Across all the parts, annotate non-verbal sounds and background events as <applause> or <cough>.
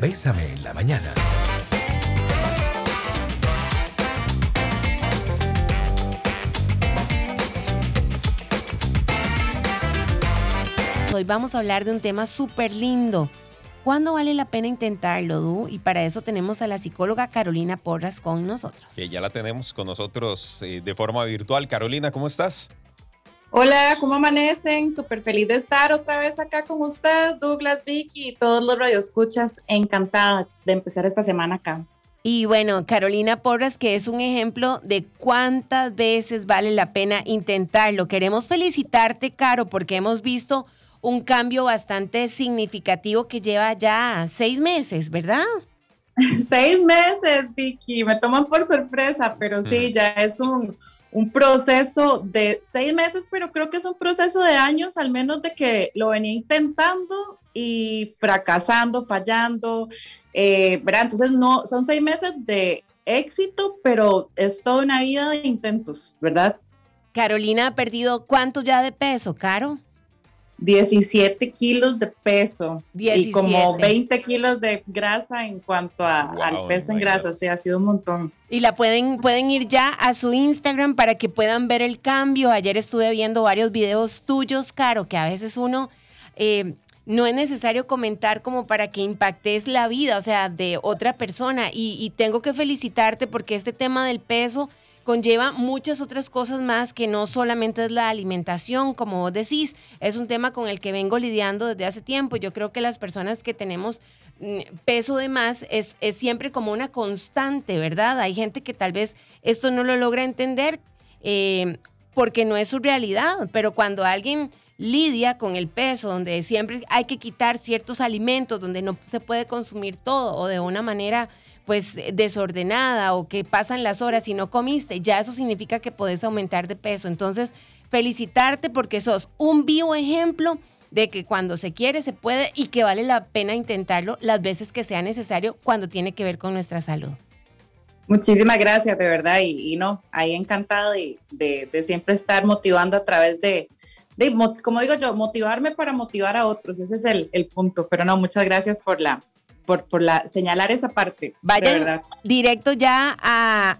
Bésame en la mañana. Hoy vamos a hablar de un tema súper lindo. ¿Cuándo vale la pena intentarlo, Du? Y para eso tenemos a la psicóloga Carolina Porras con nosotros. Que ya la tenemos con nosotros eh, de forma virtual. Carolina, ¿cómo estás? Hola, ¿cómo amanecen? Súper feliz de estar otra vez acá con ustedes, Douglas, Vicky y todos los radioescuchas. Encantada de empezar esta semana acá. Y bueno, Carolina Porras, que es un ejemplo de cuántas veces vale la pena intentarlo. Queremos felicitarte, Caro, porque hemos visto un cambio bastante significativo que lleva ya seis meses, ¿verdad? <laughs> seis meses, Vicky, me toman por sorpresa, pero sí, ya es un, un proceso de seis meses, pero creo que es un proceso de años, al menos de que lo venía intentando y fracasando, fallando, eh, ¿verdad? Entonces, no, son seis meses de éxito, pero es toda una vida de intentos, ¿verdad? Carolina ha perdido cuánto ya de peso, Caro? 17 kilos de peso y como 20 kilos de grasa en cuanto a, al peso en grasa, o sea, ha sido un montón. Y la pueden, pueden ir ya a su Instagram para que puedan ver el cambio. Ayer estuve viendo varios videos tuyos, Caro, que a veces uno eh, no es necesario comentar como para que impactes la vida, o sea, de otra persona. Y, y tengo que felicitarte porque este tema del peso conlleva muchas otras cosas más que no solamente es la alimentación, como vos decís, es un tema con el que vengo lidiando desde hace tiempo. Yo creo que las personas que tenemos mm, peso de más es, es siempre como una constante, ¿verdad? Hay gente que tal vez esto no lo logra entender eh, porque no es su realidad, pero cuando alguien lidia con el peso, donde siempre hay que quitar ciertos alimentos, donde no se puede consumir todo o de una manera pues desordenada o que pasan las horas y no comiste, ya eso significa que podés aumentar de peso. Entonces, felicitarte porque sos un vivo ejemplo de que cuando se quiere se puede y que vale la pena intentarlo las veces que sea necesario cuando tiene que ver con nuestra salud. Muchísimas gracias, de verdad, y, no, ahí encantada de, de, siempre estar motivando a través de, de, como digo yo, motivarme para motivar a otros, ese es el, el punto, pero no, muchas gracias por la, por, por la, señalar esa parte. Vayan directo ya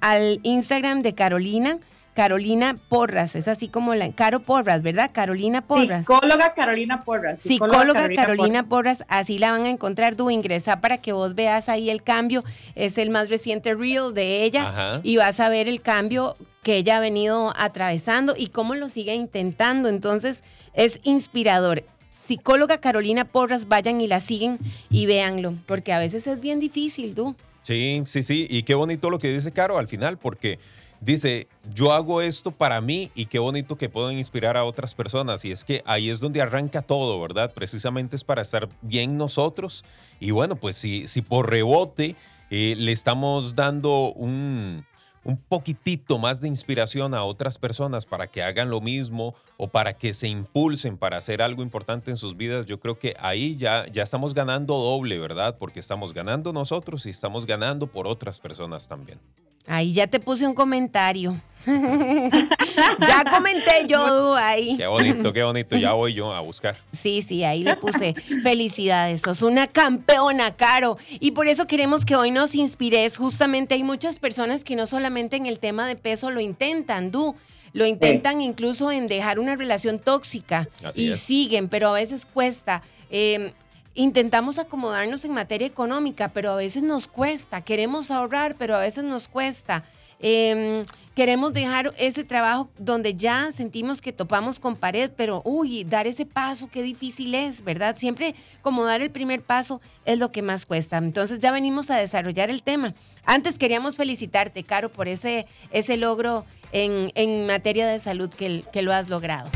al Instagram de Carolina. Carolina Porras, es así como la Caro Porras, ¿verdad? Carolina Porras. Psicóloga Carolina Porras. Psicóloga, Carolina, Porras. así la van a encontrar, tú ingresa para que vos veas ahí el cambio, es el más reciente reel de ella y vas a ver el cambio que ella ha venido atravesando y cómo lo sigue intentando, entonces es inspirador psicóloga Carolina Porras, vayan y la siguen y véanlo, porque a veces es bien difícil, tú. Sí, sí, sí, y qué bonito lo que dice Caro al final, porque dice, yo hago esto para mí y qué bonito que puedo inspirar a otras personas. Y es que ahí es donde arranca todo, ¿verdad? Precisamente es para estar bien nosotros. Y bueno, pues si, si por rebote eh, le estamos dando un, un poquitito más de inspiración a otras personas para que hagan lo mismo o para que se impulsen para hacer algo importante en sus vidas, yo creo que ahí ya, ya estamos ganando doble, ¿verdad? Porque estamos ganando nosotros y estamos ganando por otras personas también. Ahí ya te puse un comentario. <laughs> ya comenté yo ahí. Qué bonito, qué bonito. Ya voy yo a buscar. Sí, sí, ahí le puse. Felicidades, sos una campeona, Caro. Y por eso queremos que hoy nos inspires. Justamente hay muchas personas que no solamente en el tema de peso lo intentan, Du. Lo intentan incluso en dejar una relación tóxica y siguen, pero a veces cuesta. Eh, intentamos acomodarnos en materia económica, pero a veces nos cuesta. Queremos ahorrar, pero a veces nos cuesta. Em, queremos dejar ese trabajo donde ya sentimos que topamos con pared, pero uy, dar ese paso, qué difícil es, ¿verdad? Siempre como dar el primer paso es lo que más cuesta. Entonces ya venimos a desarrollar el tema. Antes queríamos felicitarte, Caro, por ese, ese logro en, en materia de salud que, que lo has logrado.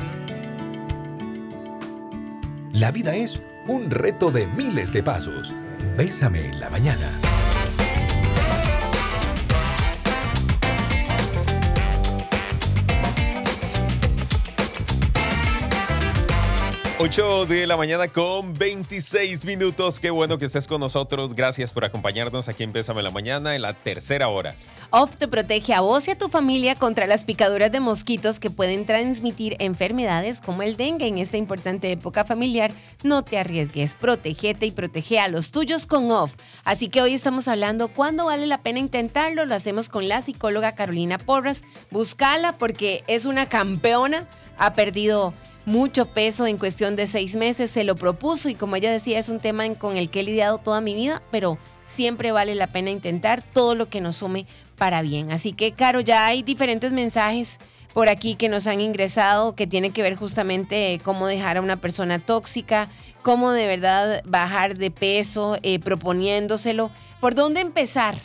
La vida es un reto de miles de pasos. Bésame en la mañana. 8 de la mañana con 26 minutos. Qué bueno que estés con nosotros. Gracias por acompañarnos aquí en Pésame la Mañana en la tercera hora. Off te protege a vos y a tu familia contra las picaduras de mosquitos que pueden transmitir enfermedades como el dengue en esta importante época familiar. No te arriesgues, protegete y protege a los tuyos con Off. Así que hoy estamos hablando cuándo vale la pena intentarlo. Lo hacemos con la psicóloga Carolina Porras. Búscala porque es una campeona. Ha perdido mucho peso en cuestión de seis meses, se lo propuso y como ella decía es un tema con el que he lidiado toda mi vida, pero siempre vale la pena intentar todo lo que nos sume para bien. Así que, Caro, ya hay diferentes mensajes por aquí que nos han ingresado que tienen que ver justamente cómo dejar a una persona tóxica, cómo de verdad bajar de peso, eh, proponiéndoselo. ¿Por dónde empezar?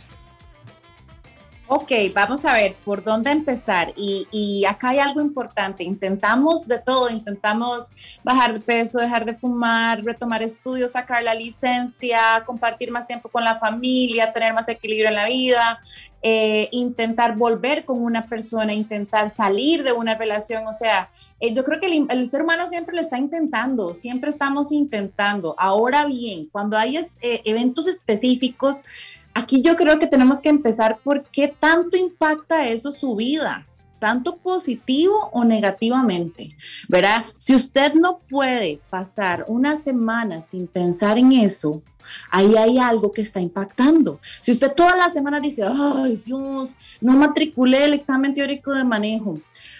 Ok, vamos a ver por dónde empezar. Y, acá hay algo importante. Intentamos de todo, intentamos bajar de peso, dejar de fumar, retomar estudios, sacar la licencia, compartir más tiempo con la familia, tener más equilibrio en la vida, eh, intentar volver con una persona, intentar salir de una relación. O sea, eh, yo creo que el, ser humano siempre lo está intentando, siempre estamos intentando. Ahora bien, cuando hay eh, eventos específicos, aquí yo creo que tenemos que empezar por qué tanto impacta eso su vida, tanto positivo o negativamente, ¿verdad? Si usted no puede pasar una semana sin pensar en eso, ahí hay algo que está impactando. Si usted toda la semana dice, ay Dios, no matriculé el examen teórico de manejo,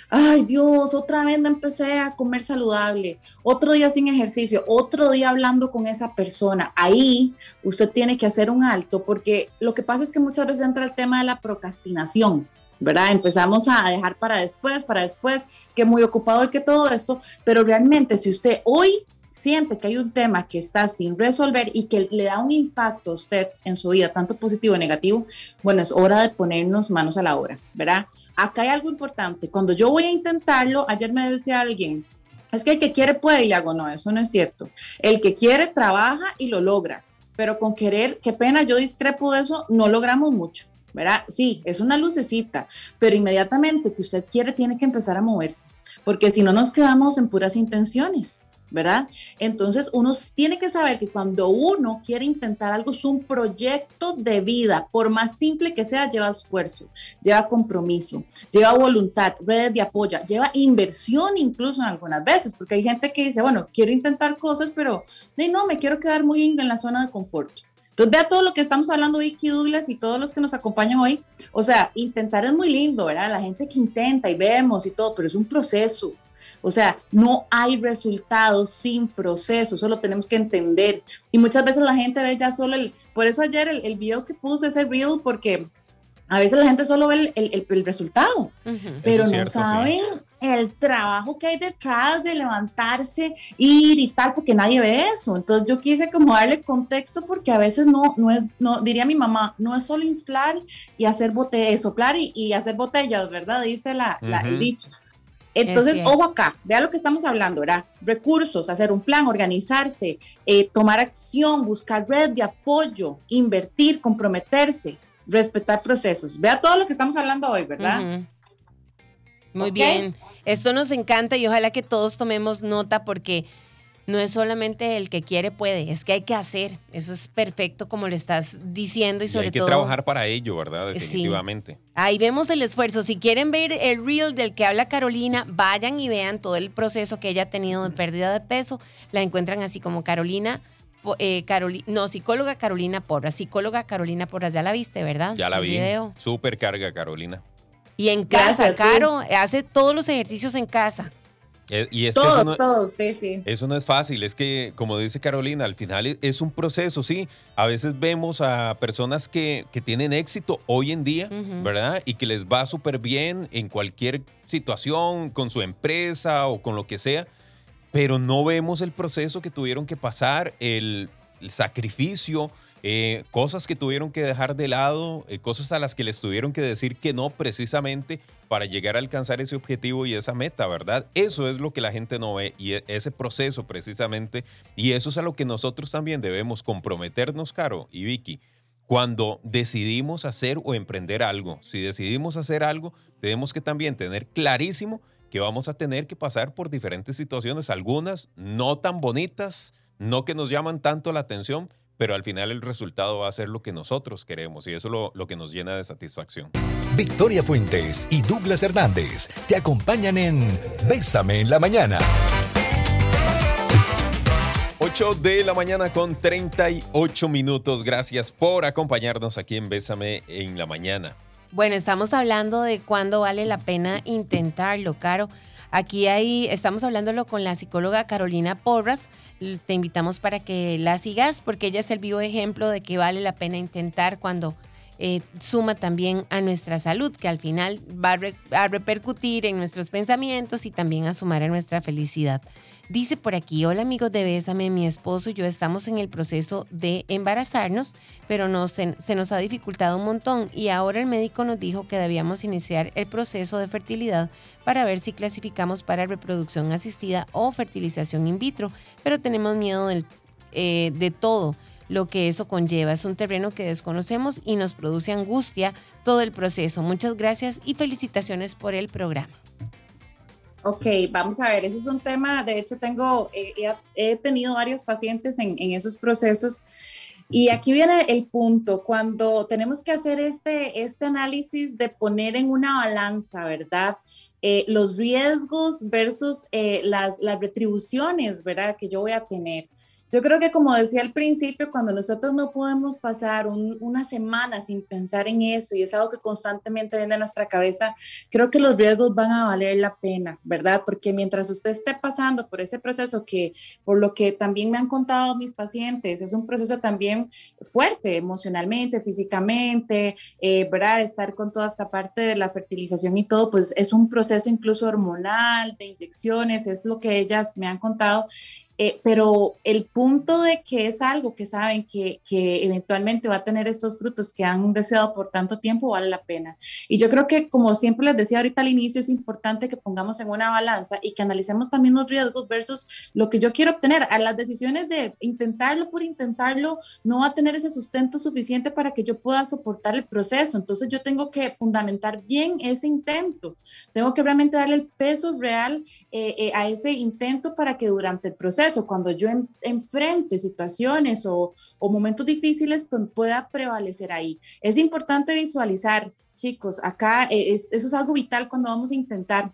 ay Dios, otra vez no empecé a comer saludable, otro día sin ejercicio, otro día hablando con esa persona, ahí usted tiene que hacer un alto porque lo que pasa es que muchas veces entra el tema de la procrastinación. ¿Verdad? Empezamos a dejar para después, para después, que muy ocupado y que todo esto, pero realmente si usted hoy siente que hay un tema que está sin resolver y que le da un impacto a usted en su vida, tanto positivo o negativo, bueno, es hora de ponernos manos a la obra, ¿verdad? Acá hay algo importante. Cuando yo voy a intentarlo, ayer me decía alguien, es que el que quiere puede y le hago, no, eso no es cierto. El que quiere trabaja y lo logra, pero con querer, qué pena, yo discrepo de eso, no logramos mucho. ¿Verdad? Sí, es una lucecita, pero inmediatamente que usted quiere tiene que empezar a moverse, porque si no nos quedamos en puras intenciones. ¿verdad? Entonces uno tiene que saber que cuando uno quiere intentar algo es un proyecto de vida, por más simple que sea, lleva esfuerzo, lleva compromiso, lleva voluntad, redes de apoyo, lleva inversión incluso en algunas veces, porque hay gente que dice, bueno, quiero intentar cosas, pero no, me quiero quedar muy en la zona de confort. Entonces, vea todo lo que estamos hablando, Vicky Douglas, y todos los que nos acompañan hoy. O sea, intentar es muy lindo, ¿verdad? La gente que intenta y vemos y todo, pero es un proceso. O sea, no hay resultados sin proceso, eso lo tenemos que entender. Y muchas veces la gente ve ya solo el, por eso ayer el, el video que puse ese reel, porque a veces la gente solo ve el, el, resultado, pero no saben el trabajo que hay detrás de levantarse, ir y tal, porque nadie ve eso. Entonces yo quise como darle contexto porque a veces no, no es, no, diría mi mamá, no es solo inflar y hacer botellas, soplar y, y, hacer botellas, ¿verdad? Dice la, el dicho. Entonces, ojo acá, vea lo que estamos hablando, ¿verdad? Recursos, hacer un plan, organizarse, eh, tomar acción, buscar red de apoyo, invertir, comprometerse, respetar procesos. Vea todo lo que estamos hablando hoy, ¿verdad? Muy bien. Esto nos encanta y ojalá que todos tomemos nota porque no es solamente el que quiere puede, es que hay que hacer. Eso es perfecto como lo estás diciendo y, sobre todo. Hay que trabajar para ello, ¿verdad? Definitivamente. Ahí vemos el esfuerzo. Si quieren ver el reel del que habla Carolina, vayan y vean todo el proceso que ella ha tenido de pérdida de peso. La encuentran así como Carolina. Eh, no, psicóloga Carolina Porras, psicóloga Carolina Porras, ya la viste, ¿verdad? Ya la vi. Súper carga, Carolina. Y en casa, Caro, hace todos los ejercicios en casa. Eh, y todos, todos, sí, sí. Eso no es fácil, es que, como dice Carolina, al final es un proceso, sí. A veces vemos a personas que, que tienen éxito hoy en día, ¿verdad? Y que les va súper bien en cualquier situación, con su empresa o con lo que sea, pero no vemos el proceso que tuvieron que pasar, el, el sacrificio, eh, cosas que tuvieron que dejar de lado, eh, cosas a las que les tuvieron que decir que no precisamente para llegar a alcanzar ese objetivo y esa meta, ¿verdad? Eso es lo que la gente no ve y e, ese proceso precisamente, y eso es a lo que nosotros también debemos comprometernos, Caro y Vicky. Cuando decidimos hacer o emprender algo, si decidimos hacer algo, tenemos que también tener clarísimo que vamos a tener que pasar por diferentes situaciones, algunas no tan bonitas, no que nos llaman tanto la atención, pero al final el resultado va a ser lo que nosotros queremos y eso es lo, lo que nos llena de satisfacción. Victoria Fuentes y Douglas Hernández te acompañan en Bésame en la mañana. 8 de la mañana con 38 minutos. Gracias por acompañarnos aquí en Bésame en la mañana. Bueno, estamos hablando de cuándo vale la pena intentarlo, Caro. Aquí hay, estamos hablándolo con la psicóloga Carolina Porras. Te invitamos para que la sigas porque ella es el vivo ejemplo de que vale la pena intentar cuando eh, suma también a nuestra salud, que al final va a repercutir en nuestros pensamientos y también a sumar a nuestra felicidad. Dice por aquí, hola amigos de Bésame, mi esposo y yo estamos en el proceso de embarazarnos, pero no, se, nos ha dificultado un montón y ahora el médico nos dijo que debíamos iniciar el proceso de fertilidad para ver si clasificamos para reproducción asistida o fertilización in vitro, pero tenemos miedo del, eh, de todo lo que eso conlleva. Es un terreno que desconocemos y nos produce angustia todo el proceso. Muchas gracias y felicitaciones por el programa. Ok, vamos a ver, ese es un tema, de hecho tengo, eh, he tenido varios pacientes en, en, esos procesos y aquí viene el punto, cuando tenemos que hacer este, este análisis de poner en una balanza, ¿verdad? Eh, los riesgos versus eh, las, las retribuciones, ¿verdad? Que yo voy a tener. Yo creo que como decía al principio, cuando nosotros no podemos pasar una semana sin pensar en eso y es algo que constantemente viene a nuestra cabeza, creo que los riesgos van a valer la pena, ¿verdad? Porque mientras usted esté pasando por ese proceso que, por lo que también me han contado mis pacientes, es un proceso también fuerte emocionalmente, físicamente, eh, ¿verdad? Estar con toda esta parte de la fertilización y todo, pues es un proceso incluso hormonal, de inyecciones, es lo que ellas me han contado. Eh, pero el punto de que es algo que saben que, que, eventualmente va a tener estos frutos que han deseado por tanto tiempo vale la pena. Y yo creo que, como siempre les decía ahorita al inicio, es importante que pongamos en una balanza y que analicemos también los riesgos versus lo que yo quiero obtener. A las decisiones de intentarlo por intentarlo no va a tener ese sustento suficiente para que yo pueda soportar el proceso. Entonces yo tengo que fundamentar bien ese intento. Tengo que realmente darle el peso real eh, eh, a ese intento para que durante el proceso eso, cuando yo enfrente situaciones o, momentos difíciles, pues pueda prevalecer ahí. Es importante visualizar, chicos, acá eh, eso es algo vital cuando vamos a intentar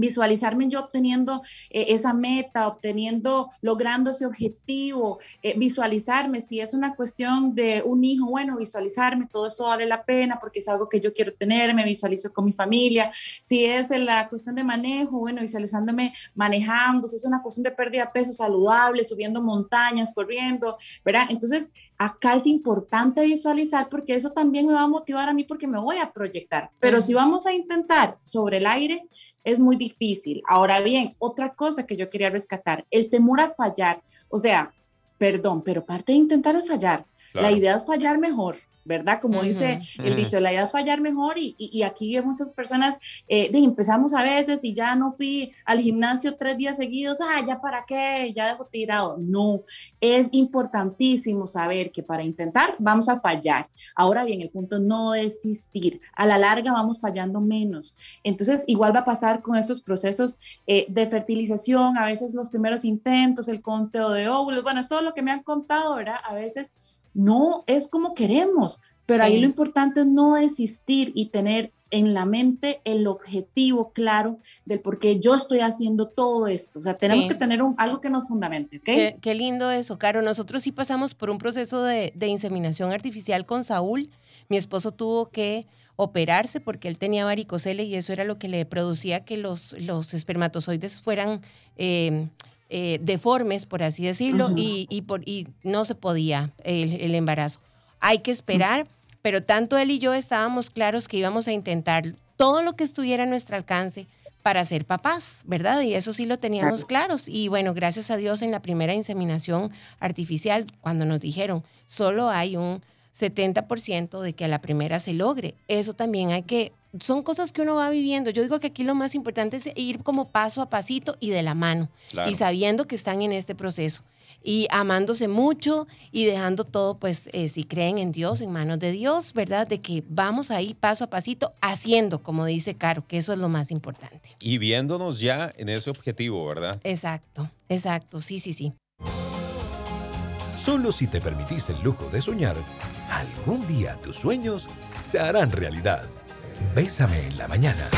visualizarme yo obteniendo eh, esa meta, obteniendo, logrando ese objetivo, eh, visualizarme, si es una cuestión de un hijo, bueno, visualizarme, todo eso vale la pena porque es algo que yo quiero tener, me visualizo con mi familia, si es la cuestión de manejo, bueno, visualizándome manejando, si es una cuestión de pérdida de peso saludable, subiendo montañas, corriendo, ¿verdad? Entonces, acá es importante visualizar porque eso también me va a motivar a mí porque me voy a proyectar. Pero si vamos a intentar sobre el aire, es muy difícil. Ahora bien, otra cosa que yo quería rescatar, el temor a fallar. O sea, perdón, pero parte de intentar es fallar. La idea es fallar mejor. ¿verdad? Como dice el dicho, la idea es fallar mejor y, y, aquí hay muchas personas, eh, de, empezamos a veces y ya no fui al gimnasio tres días seguidos, ah, ya para qué, ya dejo tirado. No, es importantísimo saber que para intentar vamos a fallar. Ahora bien, el punto es no desistir. A la larga vamos fallando menos. Entonces, igual va a pasar con estos procesos eh, de fertilización, a veces los primeros intentos, el conteo de óvulos, bueno, es todo lo que me han contado, ¿verdad? A veces no es como queremos, pero ahí lo importante es no desistir y tener en la mente el objetivo claro del por qué yo estoy haciendo todo esto. O sea, tenemos que tener un, algo que nos fundamente, ¿ok? Qué, lindo eso, Caro. Nosotros sí pasamos por un proceso de, de inseminación artificial con Saúl. Mi esposo tuvo que operarse porque él tenía varicocele y eso era lo que le producía que los, los espermatozoides fueran... Eh, eh, deformes, por así decirlo, y, y, por, y, no se podía el, embarazo. Hay que esperar, pero tanto él y yo estábamos claros que íbamos a intentar todo lo que estuviera a nuestro alcance para ser papás, ¿verdad? Y eso sí lo teníamos claros. Y bueno, gracias a Dios en la primera inseminación artificial, cuando nos dijeron, solo hay un 70% de que a la primera se logre. Eso también hay que, son cosas que uno va viviendo. Yo digo que aquí lo más importante es ir como paso a pasito y de la mano y sabiendo que están en este proceso. y amándose mucho y dejando todo, pues, eh, si creen en Dios, en manos de Dios, ¿verdad? De que vamos ahí paso a pasito haciendo, como dice Caro, que eso es lo más importante. Y viéndonos ya en ese objetivo, ¿verdad? Exacto, exacto, sí, sí, sí. Solo si te permitís el lujo de soñar, algún día tus sueños se harán realidad. Bésame en la mañana.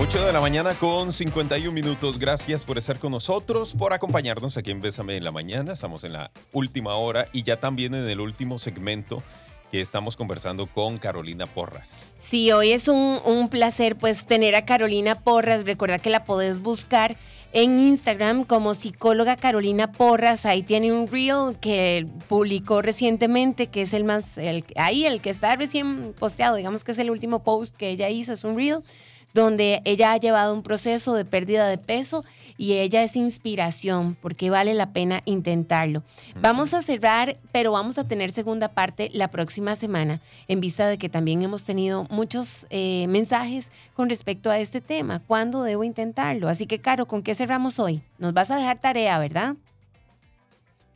8 de la mañana con 51 minutos. Gracias por estar con nosotros, por acompañarnos aquí en Bésame en la mañana. Estamos en la última hora y ya también en el último segmento que estamos conversando con Carolina Porras. Sí, hoy es un, un placer pues tener a Carolina Porras. Recuerda que la podés buscar en Instagram como psicóloga Carolina Porras. Ahí tiene un reel que publicó recientemente, que es el más, el, ahí el que está recién posteado, digamos que es el último post que ella hizo, es un reel donde ella ha llevado un proceso de pérdida de peso y ella es inspiración porque vale la pena intentarlo. Vamos a cerrar, pero vamos a tener segunda parte la próxima semana en vista de que también hemos tenido muchos eh, mensajes con respecto a este tema. ¿Cuándo debo intentarlo? Así que, Caro, ¿con qué cerramos hoy? Nos vas a dejar tarea, ¿verdad?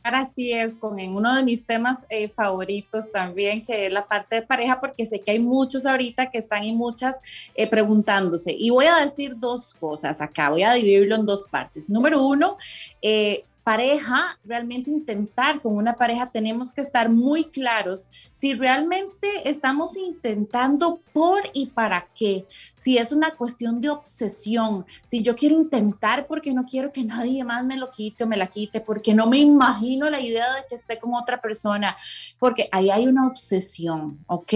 Así es, con uno de mis temas eh, favoritos también, que es la parte de pareja, porque sé que hay muchos ahorita que están y muchas eh, preguntándose. Y voy a decir dos cosas acá, voy a dividirlo en dos partes. Número uno, eh, pareja, realmente intentar con una pareja, tenemos que estar muy claros si realmente estamos intentando por y para qué, si es una cuestión de obsesión, si yo quiero intentar porque no quiero que nadie más me lo quite o me la quite, porque no me imagino la idea de que esté con otra persona, porque ahí hay una obsesión, ¿ok?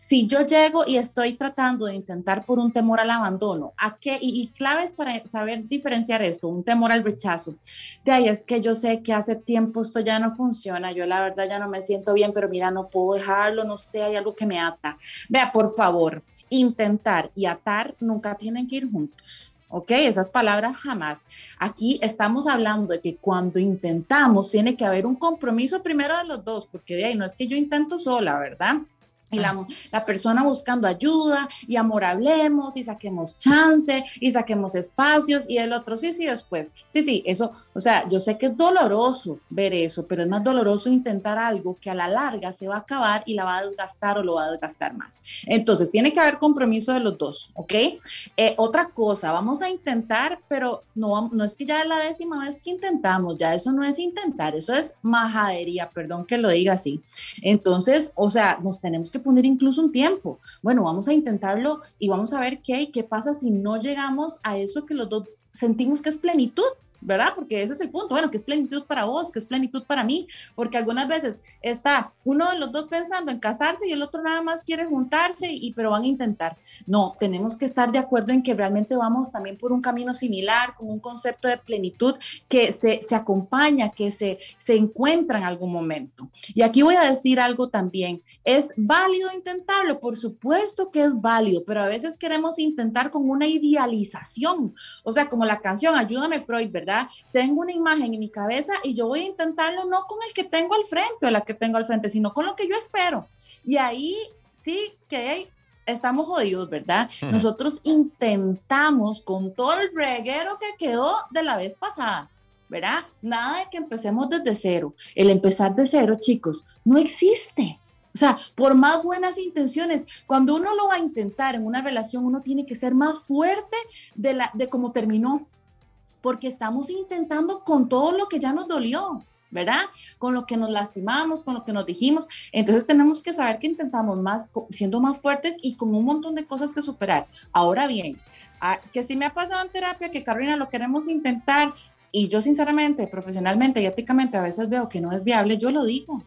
Si yo llego y estoy tratando de intentar por un temor al abandono, ¿a qué? Y, y claves para saber diferenciar esto, un temor al rechazo. De ahí es que yo sé que hace tiempo esto ya no funciona, yo la verdad ya no me siento bien, pero mira, no puedo dejarlo, no sé, hay algo que me ata. Vea, por favor, intentar y atar nunca tienen que ir juntos. ¿ok? Esas palabras jamás. Aquí estamos hablando de que cuando intentamos tiene que haber un compromiso primero de los dos, porque de ahí no es que yo intento sola, ¿verdad? y la, la, persona buscando ayuda y amor hablemos y saquemos chance y saquemos espacios y el otro sí, sí, después. Sí, sí, eso, o sea, yo sé que es doloroso ver eso, pero es más doloroso intentar algo que a la larga se va a acabar y la va a desgastar o lo va a desgastar más. Entonces, tiene que haber compromiso de los dos, ¿ok? Eh, otra cosa, vamos a intentar, pero no, no es que ya es la décima vez que intentamos, ya eso no es intentar, eso es majadería, perdón que lo diga así. Entonces, o sea, nos tenemos que poner incluso un tiempo. Bueno, vamos a intentarlo y vamos a ver qué, qué pasa si no llegamos a eso que los dos sentimos que es plenitud. ¿Verdad? Porque ese es el punto, bueno, que es plenitud para vos, que es plenitud para mí, porque algunas veces está uno de los dos pensando en casarse y el otro nada más quiere juntarse y pero van a intentar. No, tenemos que estar de acuerdo en que realmente vamos también por un camino similar, con un concepto de plenitud que se, se acompaña, que se, se encuentra en algún momento. Y aquí voy a decir algo también, es válido intentarlo, por supuesto que es válido, pero a veces queremos intentar con una idealización, o sea, como la canción Ayúdame Freud, ¿verdad? Tengo una imagen en mi cabeza y yo voy a intentarlo no con el que tengo al frente o la que tengo al frente, sino con lo que yo espero. Y ahí sí que estamos jodidos, ¿verdad? Nosotros intentamos con todo el reguero que quedó de la vez pasada. ¿Verdad? Nada de que empecemos desde cero. El empezar de cero, chicos, no existe. O sea, por más buenas intenciones, cuando uno lo va a intentar en una relación, uno tiene que ser más fuerte de, la, de cómo terminó porque estamos intentando con todo lo que ya nos dolió, ¿verdad? Con lo que nos lastimamos, con lo que nos dijimos. Entonces tenemos que saber que intentamos más, siendo más fuertes y con un montón de cosas que superar. Ahora bien, ah, que si me ha pasado en terapia, que Carolina lo queremos intentar y yo sinceramente, profesionalmente y éticamente a veces veo que no es viable, yo lo digo.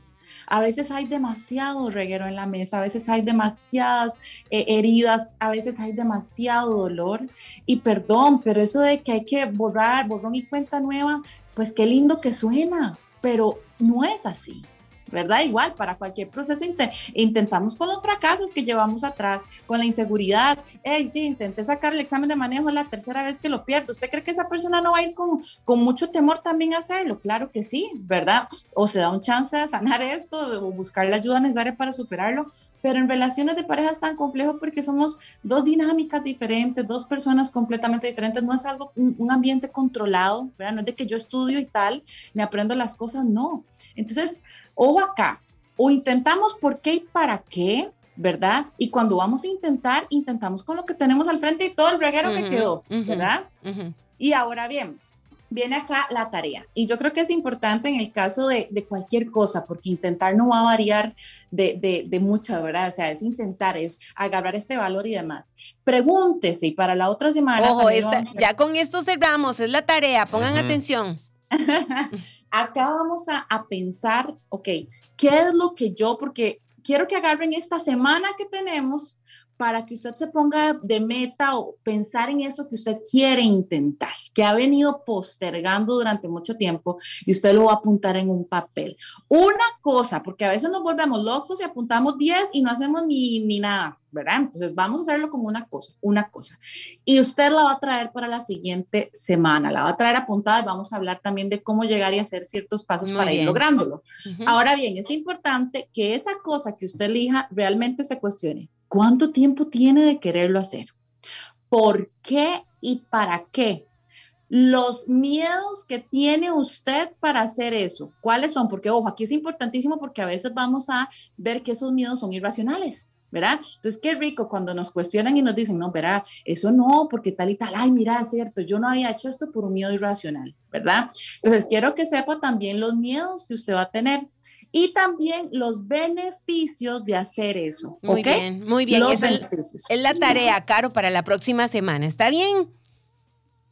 A veces hay demasiado reguero en la mesa, a veces hay demasiadas eh, heridas, a veces hay demasiado dolor. Y perdón, pero eso de que hay que borrar, borrón y cuenta nueva, pues qué lindo que suena, pero no es así. ¿Verdad? Igual, para cualquier proceso intentamos con los fracasos que llevamos atrás, con la inseguridad. Hey, sí, intenté sacar el examen de manejo, la tercera vez que lo pierdo. ¿Usted cree que esa persona no va a ir con, con mucho temor también a hacerlo? Claro que sí, ¿verdad? O se da un chance de sanar esto o buscar la ayuda necesaria para superarlo, pero en relaciones de pareja es tan complejo porque somos dos dinámicas diferentes, dos personas completamente diferentes, no es algo, un ambiente controlado, ¿verdad? No es de que yo estudio y tal, me aprendo las cosas, no. Entonces, ojo acá, o intentamos por qué y para qué, ¿verdad? Y cuando vamos a intentar, intentamos con lo que tenemos al frente y todo el reguero que quedó, ¿verdad? Y ahora bien, viene acá la tarea. Y yo creo que es importante en el caso de, cualquier cosa, porque intentar no va a variar de, de, de mucha, ¿verdad? O sea, es intentar, es agarrar este valor y demás. Pregúntese y para la otra semana. Ojo, ya con esto cerramos, es la tarea, pongan atención. <laughs> acá vamos a, pensar, ok, ¿qué es lo que yo, porque quiero que agarren esta semana que tenemos para que usted se ponga de meta o pensar en eso que usted quiere intentar, que ha venido postergando durante mucho tiempo y usted lo va a apuntar en un papel. Una cosa, porque a veces nos volvemos locos y apuntamos 10 y no hacemos ni, ni nada, ¿verdad? Entonces vamos a hacerlo como una cosa, una cosa. Y usted la va a traer para la siguiente semana, la va a traer apuntada y vamos a hablar también de cómo llegar y hacer ciertos pasos para ir lográndolo. Ahora bien, es importante que esa cosa que usted elija realmente se cuestione. ¿Cuánto tiempo tiene de quererlo hacer? ¿Por qué y para qué? Los miedos que tiene usted para hacer eso, ¿cuáles son? Porque, ojo, aquí es importantísimo porque a veces vamos a ver que esos miedos son irracionales. ¿verdad? Entonces, qué rico cuando nos cuestionan y nos dicen, no, verá, eso no, porque tal y tal, ay, mira, es cierto, yo no había hecho esto por un miedo irracional, ¿verdad? Entonces, quiero que sepa también los miedos que usted va a tener y también los beneficios de hacer eso. Muy bien, muy bien. es la tarea, Caro, para la próxima semana. ¿Está bien?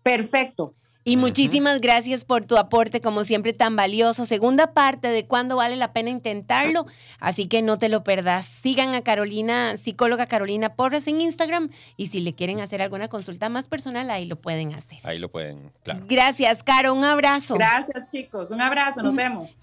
Perfecto. Y muchísimas gracias por tu aporte, como siempre, tan valioso. Segunda parte de cuándo vale la pena intentarlo, así que no te lo perdas. Sigan a Carolina, psicóloga Carolina Porras en Instagram y si le quieren hacer alguna consulta más personal, ahí lo pueden hacer. Ahí lo pueden, claro. Gracias, Caro. Un abrazo. Gracias, chicos. Un abrazo. Nos vemos.